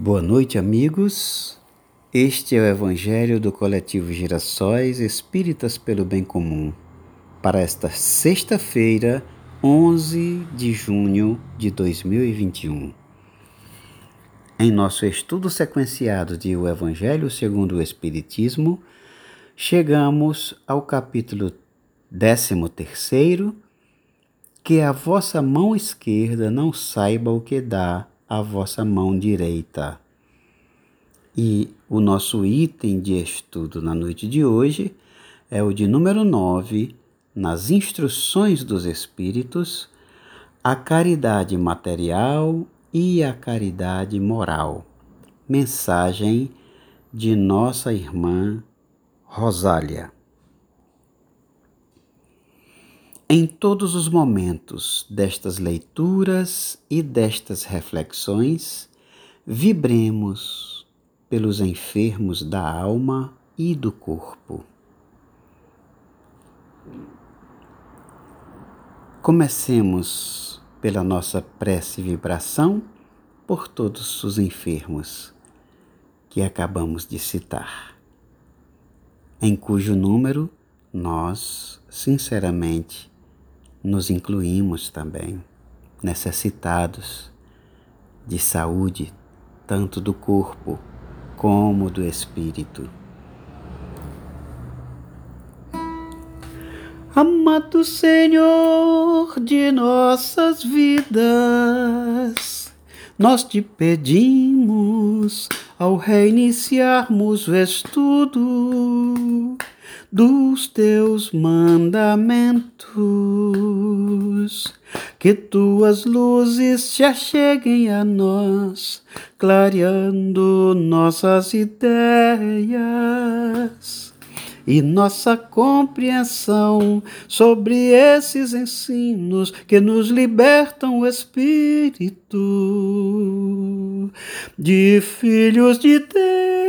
Boa noite, amigos. Este é o Evangelho do Coletivo Girassóis Espíritas pelo Bem Comum, para esta sexta-feira, 11 de junho de 2021. Em nosso estudo sequenciado de O Evangelho segundo o Espiritismo, chegamos ao capítulo 13, que a vossa mão esquerda não saiba o que dá a vossa mão direita. E o nosso item de estudo na noite de hoje é o de número 9, nas instruções dos Espíritos, a caridade material e a caridade moral. Mensagem de nossa irmã Rosália. Em todos os momentos destas leituras e destas reflexões, vibremos pelos enfermos da alma e do corpo. Comecemos pela nossa prece vibração por todos os enfermos que acabamos de citar, em cujo número nós, sinceramente, nos incluímos também, necessitados de saúde, tanto do corpo como do espírito. Amado Senhor de nossas vidas, nós te pedimos ao reiniciarmos o estudo dos teus mandamentos. Que tuas luzes se acheguem a nós, clareando nossas ideias e nossa compreensão sobre esses ensinos que nos libertam o espírito de filhos de Deus.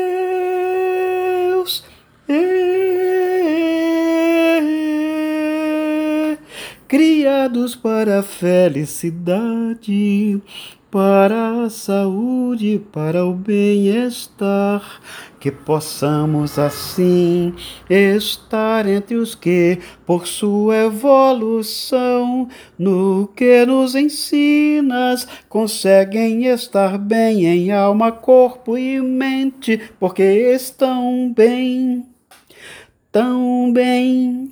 Criados para a felicidade, para a saúde, para o bem-estar, que possamos assim estar entre os que, por sua evolução, no que nos ensinas, conseguem estar bem em alma, corpo e mente, porque estão bem, tão bem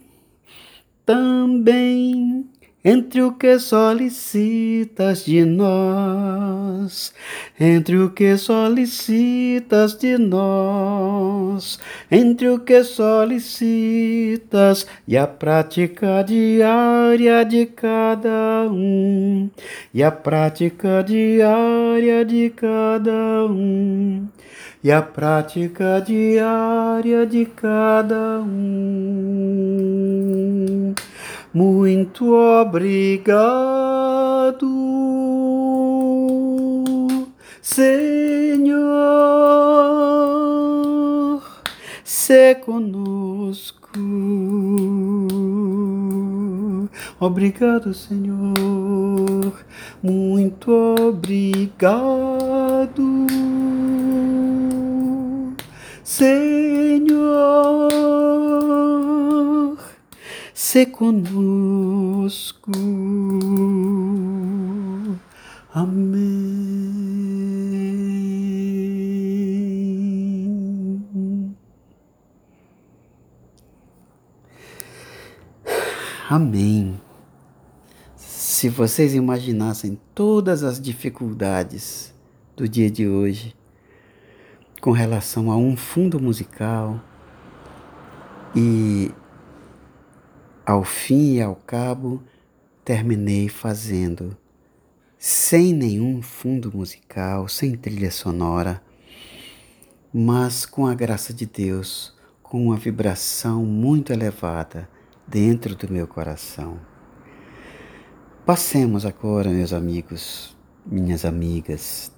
também entre o que solicitas de nós, entre o que solicitas de nós, entre o que solicitas e a prática diária de cada um, e a prática diária de cada um e a prática diária de cada um. Muito obrigado, Senhor, se conosco. Obrigado, Senhor, muito obrigado. Senhor, se conosco. Amém. Amém. Se vocês imaginassem todas as dificuldades do dia de hoje, com relação a um fundo musical e ao fim e ao cabo terminei fazendo sem nenhum fundo musical, sem trilha sonora, mas com a graça de Deus, com uma vibração muito elevada dentro do meu coração. Passemos agora, meus amigos, minhas amigas,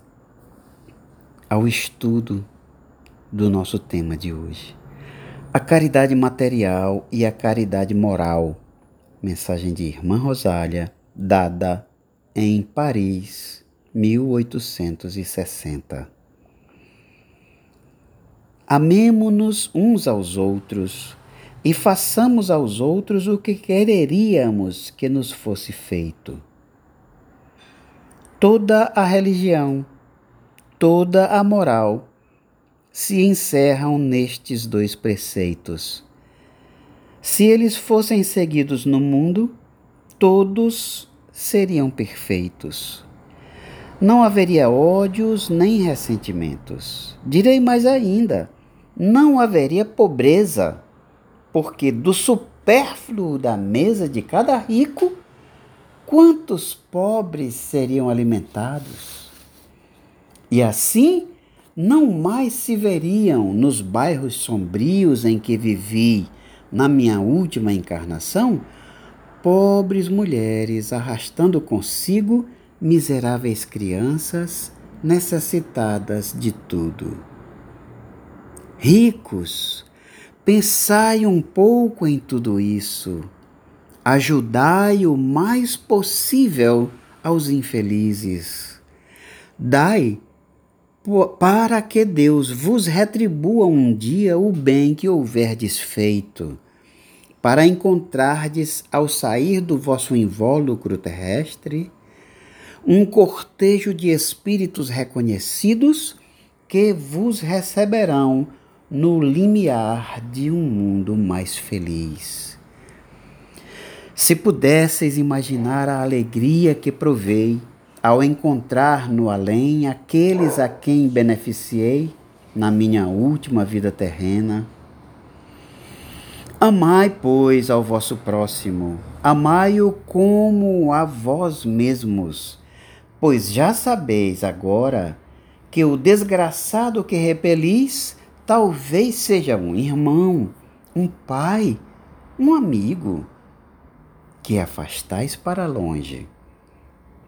ao estudo do nosso tema de hoje. A caridade material e a caridade moral. Mensagem de Irmã Rosália, dada em Paris, 1860. Amemo-nos uns aos outros e façamos aos outros o que quereríamos que nos fosse feito. Toda a religião, toda a moral se encerram nestes dois preceitos. Se eles fossem seguidos no mundo, todos seriam perfeitos. Não haveria ódios nem ressentimentos. Direi mais ainda: não haveria pobreza, porque do supérfluo da mesa de cada rico, quantos pobres seriam alimentados? E assim, não mais se veriam nos bairros sombrios em que vivi na minha última encarnação pobres mulheres arrastando consigo miseráveis crianças necessitadas de tudo. Ricos, pensai um pouco em tudo isso. Ajudai o mais possível aos infelizes. Dai para que Deus vos retribua um dia o bem que houverdes feito, para encontrardes, ao sair do vosso invólucro terrestre, um cortejo de espíritos reconhecidos que vos receberão no limiar de um mundo mais feliz. Se pudesseis imaginar a alegria que provei ao encontrar no além aqueles a quem beneficiei na minha última vida terrena, amai, pois, ao vosso próximo, amai-o como a vós mesmos. Pois já sabeis agora que o desgraçado que repelis talvez seja um irmão, um pai, um amigo, que afastais para longe.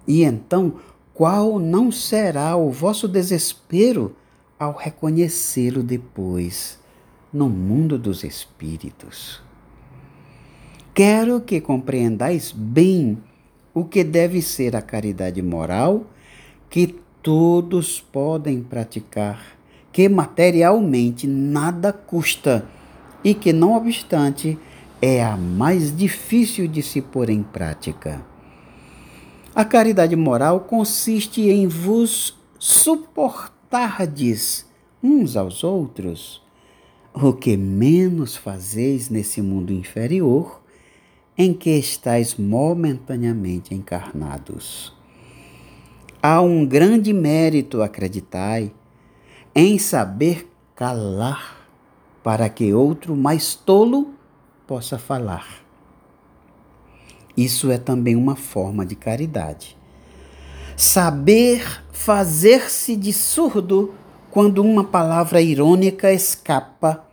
E então, qual não será o vosso desespero ao reconhecê-lo depois no mundo dos espíritos? Quero que compreendais bem o que deve ser a caridade moral que todos podem praticar, que materialmente nada custa e que, não obstante, é a mais difícil de se pôr em prática. A caridade moral consiste em vos suportardes uns aos outros, o que menos fazeis nesse mundo inferior em que estáis momentaneamente encarnados. Há um grande mérito, acreditai, em saber calar para que outro mais tolo possa falar. Isso é também uma forma de caridade. Saber fazer-se de surdo quando uma palavra irônica escapa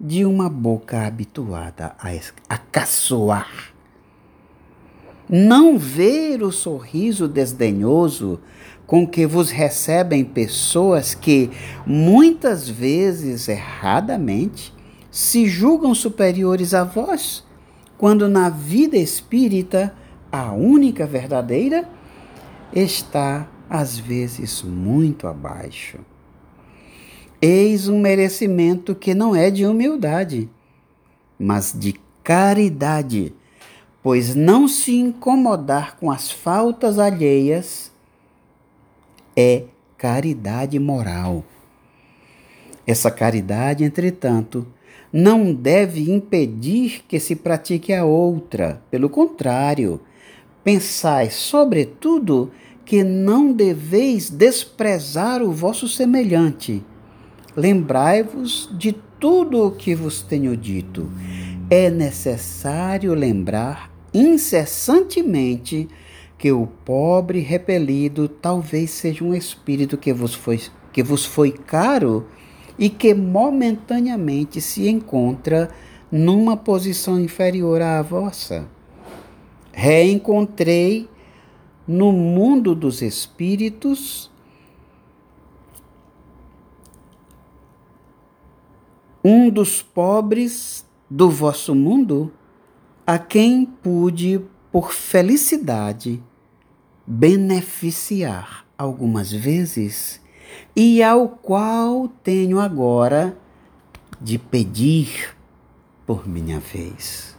de uma boca habituada a, a caçoar. Não ver o sorriso desdenhoso com que vos recebem pessoas que, muitas vezes erradamente, se julgam superiores a vós, quando na vida espírita a única verdadeira está às vezes muito abaixo. Eis um merecimento que não é de humildade, mas de caridade, pois não se incomodar com as faltas alheias é caridade moral. Essa caridade, entretanto, não deve impedir que se pratique a outra. Pelo contrário, pensai, sobretudo, que não deveis desprezar o vosso semelhante Lembrai-vos de tudo o que vos tenho dito. É necessário lembrar incessantemente que o pobre repelido talvez seja um espírito que vos foi, que vos foi caro e que momentaneamente se encontra numa posição inferior à vossa. Reencontrei no mundo dos espíritos um dos pobres do vosso mundo, a quem pude, por felicidade, beneficiar algumas vezes, e ao qual tenho agora de pedir por minha vez.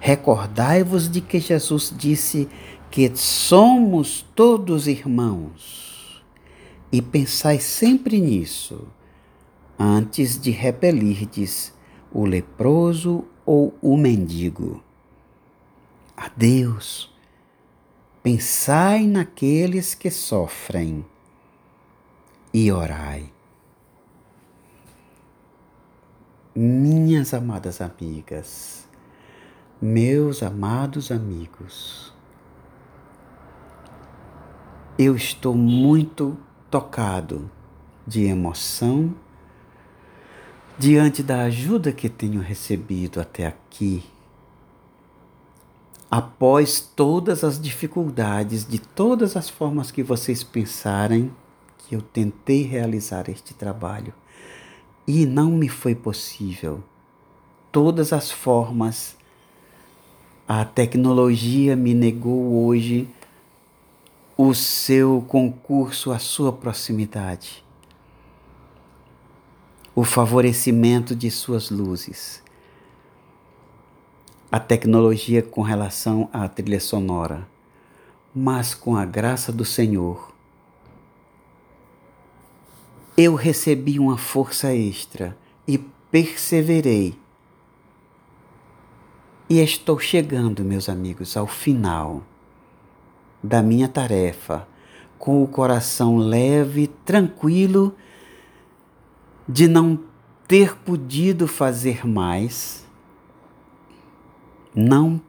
Recordai-vos de que Jesus disse que somos todos irmãos e pensai sempre nisso antes de repelirdes o leproso ou o mendigo. Adeus. Pensai naqueles que sofrem e orai. Minhas amadas amigas, meus amados amigos, eu estou muito tocado de emoção diante da ajuda que tenho recebido até aqui após todas as dificuldades, de todas as formas que vocês pensarem que eu tentei realizar este trabalho e não me foi possível. Todas as formas, a tecnologia me negou hoje o seu concurso, a sua proximidade, o favorecimento de suas luzes a tecnologia com relação à trilha sonora, mas com a graça do Senhor, eu recebi uma força extra e perseverei. E estou chegando, meus amigos, ao final da minha tarefa, com o coração leve, tranquilo, de não ter podido fazer mais não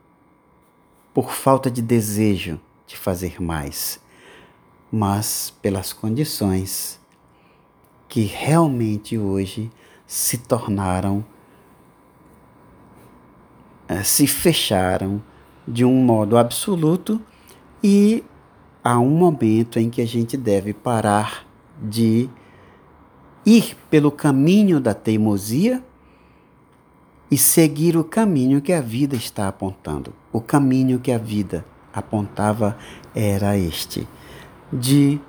por falta de desejo de fazer mais, mas pelas condições que realmente hoje se tornaram, eh, se fecharam de um modo absoluto e há um momento em que a gente deve parar de ir pelo caminho da teimosia e seguir o caminho que a vida está apontando. O caminho que a vida apontava era este: de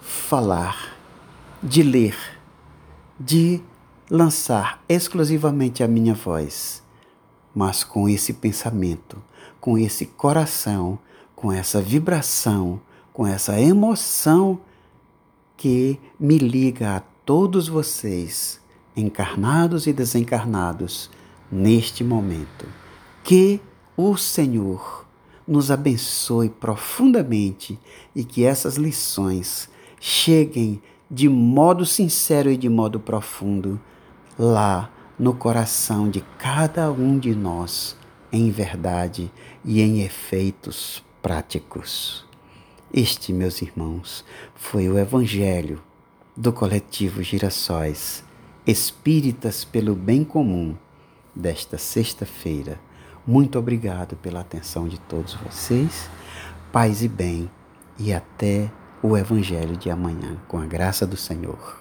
falar, de ler, de lançar exclusivamente a minha voz, mas com esse pensamento, com esse coração, com essa vibração, com essa emoção que me liga a todos vocês, encarnados e desencarnados, neste momento. Que o Senhor nos abençoe profundamente e que essas lições cheguem de modo sincero e de modo profundo lá no coração de cada um de nós, em verdade e em efeitos práticos. Este, meus irmãos, foi o Evangelho do coletivo Girassóis, Espíritas pelo Bem Comum desta sexta-feira. Muito obrigado pela atenção de todos vocês. Paz e bem, e até o Evangelho de amanhã, com a graça do Senhor.